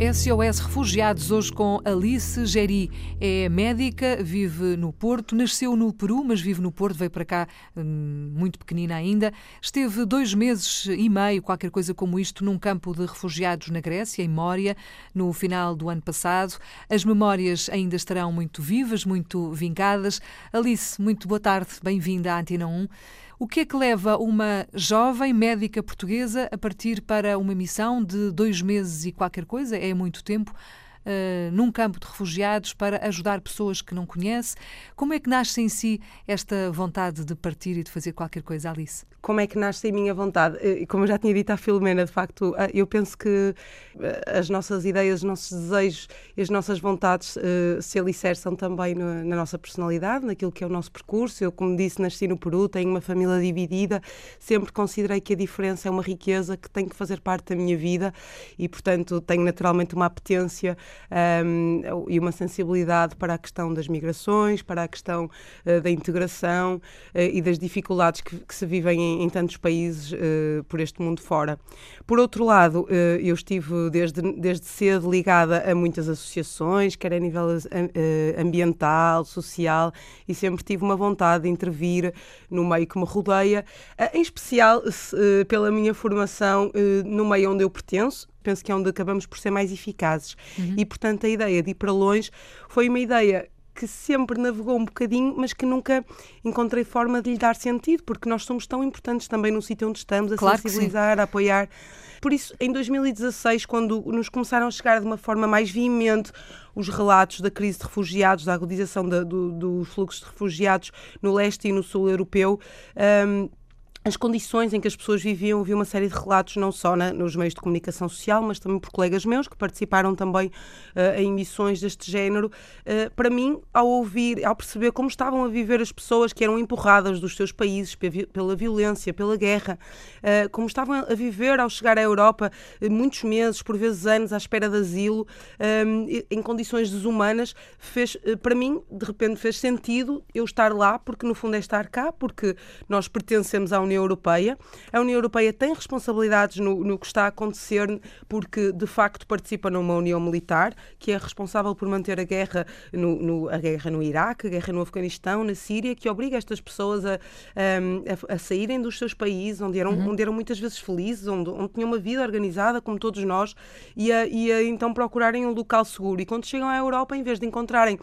SOS Refugiados, hoje com Alice Geri. É médica, vive no Porto, nasceu no Peru, mas vive no Porto, veio para cá hum, muito pequenina ainda. Esteve dois meses e meio, qualquer coisa como isto, num campo de refugiados na Grécia, em Mória, no final do ano passado. As memórias ainda estarão muito vivas, muito vingadas. Alice, muito boa tarde, bem-vinda à Antena 1. O que é que leva uma jovem médica portuguesa a partir para uma missão de dois meses e qualquer coisa? É muito tempo uh, num campo de refugiados para ajudar pessoas que não conhece. Como é que nasce em si esta vontade de partir e de fazer qualquer coisa, Alice? Como é que nasce a minha vontade? Eh, como eu já tinha dito à Filomena, de facto, eh, eu penso que as nossas ideias, os nossos desejos e as nossas vontades se alicerçam também na nossa personalidade, naquilo que é o nosso percurso. Eu, como disse, nasci no Peru, tenho uma família dividida, sempre considerei que a diferença é uma riqueza que tem que fazer parte da minha vida e, portanto, tenho naturalmente uma apetência um, e uma sensibilidade para a questão das migrações, para a questão uh, da integração uh, e das dificuldades que, que se vivem em, em tantos países uh, por este mundo fora. Por outro lado, eu estive desde, desde cedo ligada a muitas associações, quer a nível ambiental, social, e sempre tive uma vontade de intervir no meio que me rodeia, em especial pela minha formação no meio onde eu pertenço, penso que é onde acabamos por ser mais eficazes. Uhum. E, portanto, a ideia de ir para longe foi uma ideia que sempre navegou um bocadinho, mas que nunca encontrei forma de lhe dar sentido, porque nós somos tão importantes também no sítio onde estamos, a claro sensibilizar, a apoiar. Por isso, em 2016, quando nos começaram a chegar de uma forma mais veemente os relatos da crise de refugiados, da agudização da, do, dos fluxos de refugiados no leste e no sul europeu, um, as condições em que as pessoas viviam, vi uma série de relatos, não só na, nos meios de comunicação social, mas também por colegas meus que participaram também uh, em emissões deste género. Uh, para mim, ao ouvir, ao perceber como estavam a viver as pessoas que eram empurradas dos seus países pela violência, pela guerra, uh, como estavam a viver ao chegar à Europa muitos meses, por vezes anos, à espera de asilo, em condições desumanas, fez, para mim, de repente, fez sentido eu estar lá, porque no fundo é estar cá, porque nós pertencemos à União Europeia. A União Europeia tem responsabilidades no, no que está a acontecer, porque de facto participa numa União Militar, que é responsável por manter a guerra no, no a guerra no Iraque, a guerra no Afeganistão, na Síria, que obriga estas pessoas a, a, a saírem dos seus países, onde eram, uhum. onde eram muitas vezes felizes, onde, onde tinham uma vida organizada, como todos nós, e a, e a então procurarem um local seguro. E quando chegam à Europa, em vez de encontrarem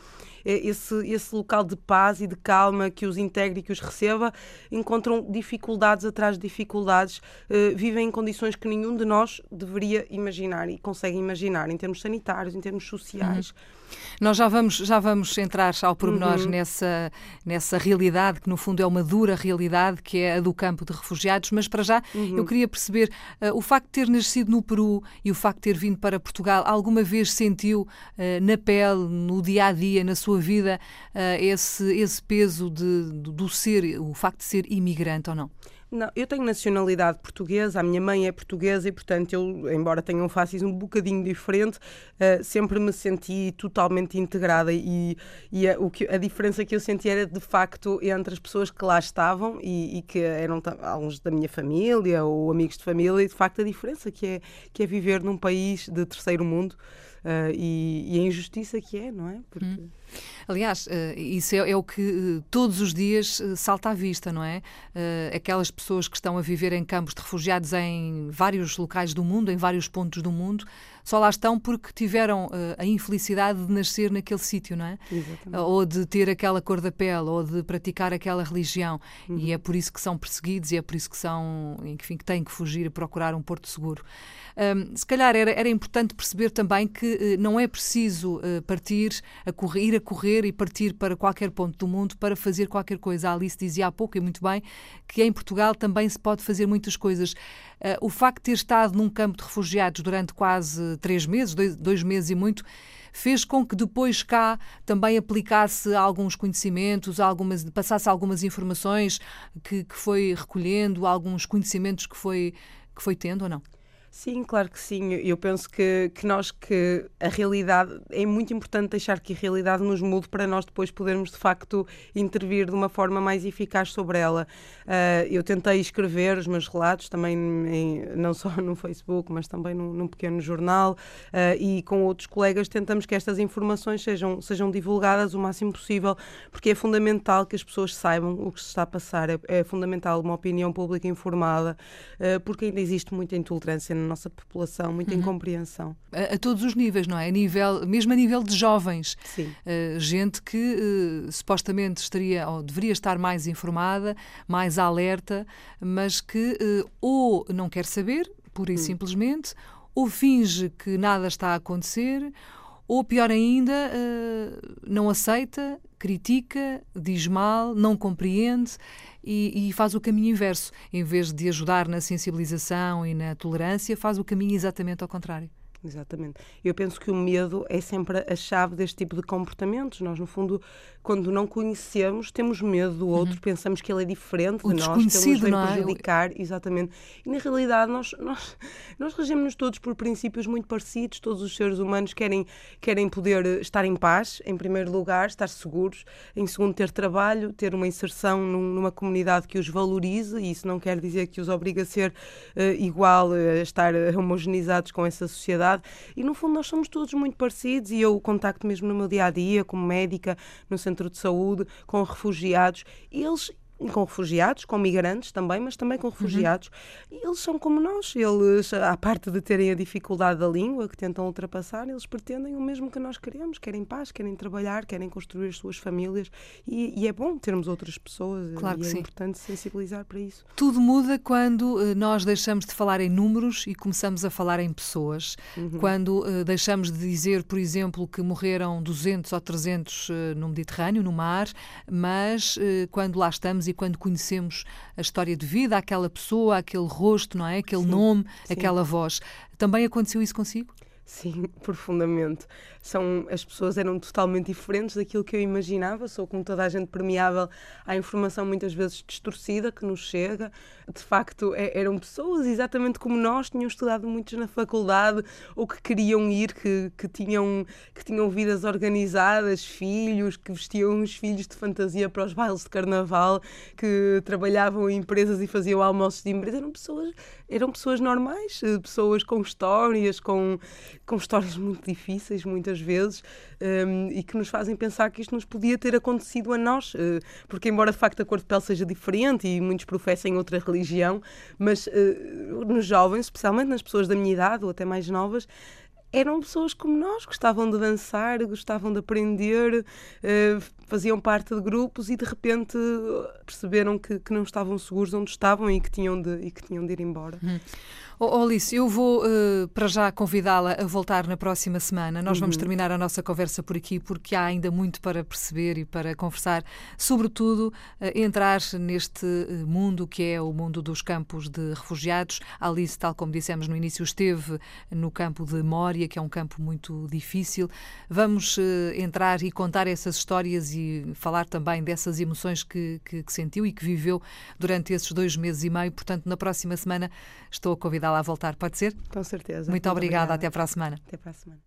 é esse, esse local de paz e de calma que os integre e que os receba, encontram dificuldades atrás de dificuldades, uh, vivem em condições que nenhum de nós deveria imaginar e consegue imaginar, em termos sanitários, em termos sociais. Uhum. Nós já vamos, já vamos entrar ao pormenor uhum. nessa, nessa realidade, que no fundo é uma dura realidade, que é a do campo de refugiados, mas para já uhum. eu queria perceber uh, o facto de ter nascido no Peru e o facto de ter vindo para Portugal, alguma vez sentiu uh, na pele, no dia a dia, na sua vida, uh, esse, esse peso de, do ser, o facto de ser imigrante ou não? Não, eu tenho nacionalidade portuguesa, a minha mãe é portuguesa e, portanto, eu, embora tenha um facis um bocadinho diferente, uh, sempre me senti totalmente integrada e, e a, o que, a diferença que eu senti era, de facto, entre as pessoas que lá estavam e, e que eram alguns da minha família ou amigos de família e, de facto, a diferença que é, que é viver num país de terceiro mundo uh, e, e, a injustiça que é, não é? Porque... Hum. Aliás, uh, isso é, é, o que uh, todos os dias salta à vista, não é? aquelas pessoas que estão a viver em campos de refugiados em vários locais do mundo, em vários pontos do mundo, só lá estão porque tiveram a infelicidade de nascer naquele sítio, não é? Exatamente. ou de ter aquela cor da pele, ou de praticar aquela religião. Uhum. E é por isso que são perseguidos e é por isso que são, enfim, que têm que fugir e procurar um porto seguro. Um, se calhar era, era importante perceber também que uh, não é preciso uh, partir, a correr, ir a correr e partir para qualquer ponto do mundo para fazer qualquer coisa. A Alice dizia há pouco, e muito bem, que em Portugal também se pode fazer muitas coisas. Uh, o facto de ter estado num campo de refugiados durante quase três meses, dois, dois meses e muito, fez com que depois cá também aplicasse alguns conhecimentos, algumas, passasse algumas informações que, que foi recolhendo, alguns conhecimentos que foi, que foi tendo ou não? Sim, claro que sim. Eu penso que, que nós que a realidade é muito importante deixar que a realidade nos mude para nós depois podermos de facto intervir de uma forma mais eficaz sobre ela. Uh, eu tentei escrever os meus relatos também em, não só no Facebook, mas também num, num pequeno jornal uh, e com outros colegas tentamos que estas informações sejam, sejam divulgadas o máximo possível, porque é fundamental que as pessoas saibam o que se está a passar. É, é fundamental uma opinião pública informada, uh, porque ainda existe muita intolerância nossa população, muita uhum. incompreensão. A, a, todos os níveis, não é? A nível, mesmo a nível de jovens. Sim. Uh, gente que uh, supostamente estaria ou deveria estar mais informada, mais alerta, mas que uh, ou não quer saber, pura e hum. simplesmente, ou finge que nada está a acontecer, ou pior ainda, não aceita, critica, diz mal, não compreende e, e, faz o caminho inverso. Em vez de ajudar na sensibilização e na tolerância, faz o caminho exatamente ao contrário. Exatamente. Eu penso que o medo é sempre a chave deste tipo de comportamentos. Nós, no fundo, quando não conhecemos, temos medo do outro, uhum. pensamos que ele é diferente o de nós, que ele nos é? prejudicar. Exatamente. E na realidade, nós, nós, nós regemos-nos todos por princípios muito parecidos. Todos os seres humanos querem, querem poder estar em paz, em primeiro lugar, estar seguros, em segundo, ter trabalho, ter uma inserção num, numa comunidade que os valorize. E isso não quer dizer que os obrigue a ser uh, igual, a estar homogeneizados com essa sociedade sociedade. E no fundo nós somos todos muito parecidos. E eu contacto mesmo no meu dia a dia como médica no centro de saúde com refugiados eles com refugiados, com migrantes também, mas também com refugiados. Uhum. Eles são como nós. Eles, à parte de terem a dificuldade da língua que tentam ultrapassar, eles pretendem o mesmo que nós queremos. Querem paz, querem trabalhar, querem construir as suas famílias. E, e é bom termos outras pessoas. Claro e é sim. importante sensibilizar para isso. Tudo muda quando uh, nós deixamos de falar em números e começamos a falar em pessoas. Uhum. Quando uh, deixamos de dizer, por exemplo, que morreram 200 ou 300 uh, eh, no Mediterrâneo, no mar, mas quando lá estamos e quando conhecemos a história de vida, aquela pessoa, aquele rosto, não é? Aquele sim, nome, sim. aquela voz. Também aconteceu isso consigo? Sim, profundamente. São, as pessoas eram totalmente diferentes daquilo que eu imaginava. Sou, como toda a gente, permeável à informação muitas vezes distorcida que nos chega. De facto, é, eram pessoas exatamente como nós, tinham estudado muitos na faculdade ou que queriam ir, que, que, tinham, que tinham vidas organizadas, filhos, que vestiam os filhos de fantasia para os bailes de carnaval, que trabalhavam em empresas e faziam almoços de empresa. Eram pessoas, eram pessoas normais, eh, pessoas com histórias, com com histórias muito difíceis, muitas vezes, um, e que nos fazem pensar que isto nos podia ter acontecido a nós, uh, porque, embora de facto a cor de pele seja diferente e muitos professem outra religião, mas uh, nos jovens, especialmente nas pessoas da minha idade ou até mais novas, eram pessoas como nós, gostavam de dançar, gostavam de aprender, uh, faziam parte de grupos e de repente perceberam que, que, não estavam seguros onde estavam e que tinham de, e que tinham de ir embora. Hum. Oh, Alice, eu vou uh, para já convidá-la a voltar na próxima semana. Nós uhum. vamos terminar a nossa conversa por aqui porque há ainda muito para perceber e para conversar, sobretudo uh, entrar neste uh, mundo que é o mundo dos campos de refugiados. A Alice, tal como dissemos no início, esteve no campo de Mória, que é um campo muito difícil. Vamos entrar e contar essas histórias e falar também dessas emoções que, que, que sentiu e que viveu durante esses dois meses e meio. Portanto, na próxima semana estou a convidá-la a voltar, pode ser? Com certeza. Muito, Muito obrigada. obrigada. Até para a semana. Até para a semana.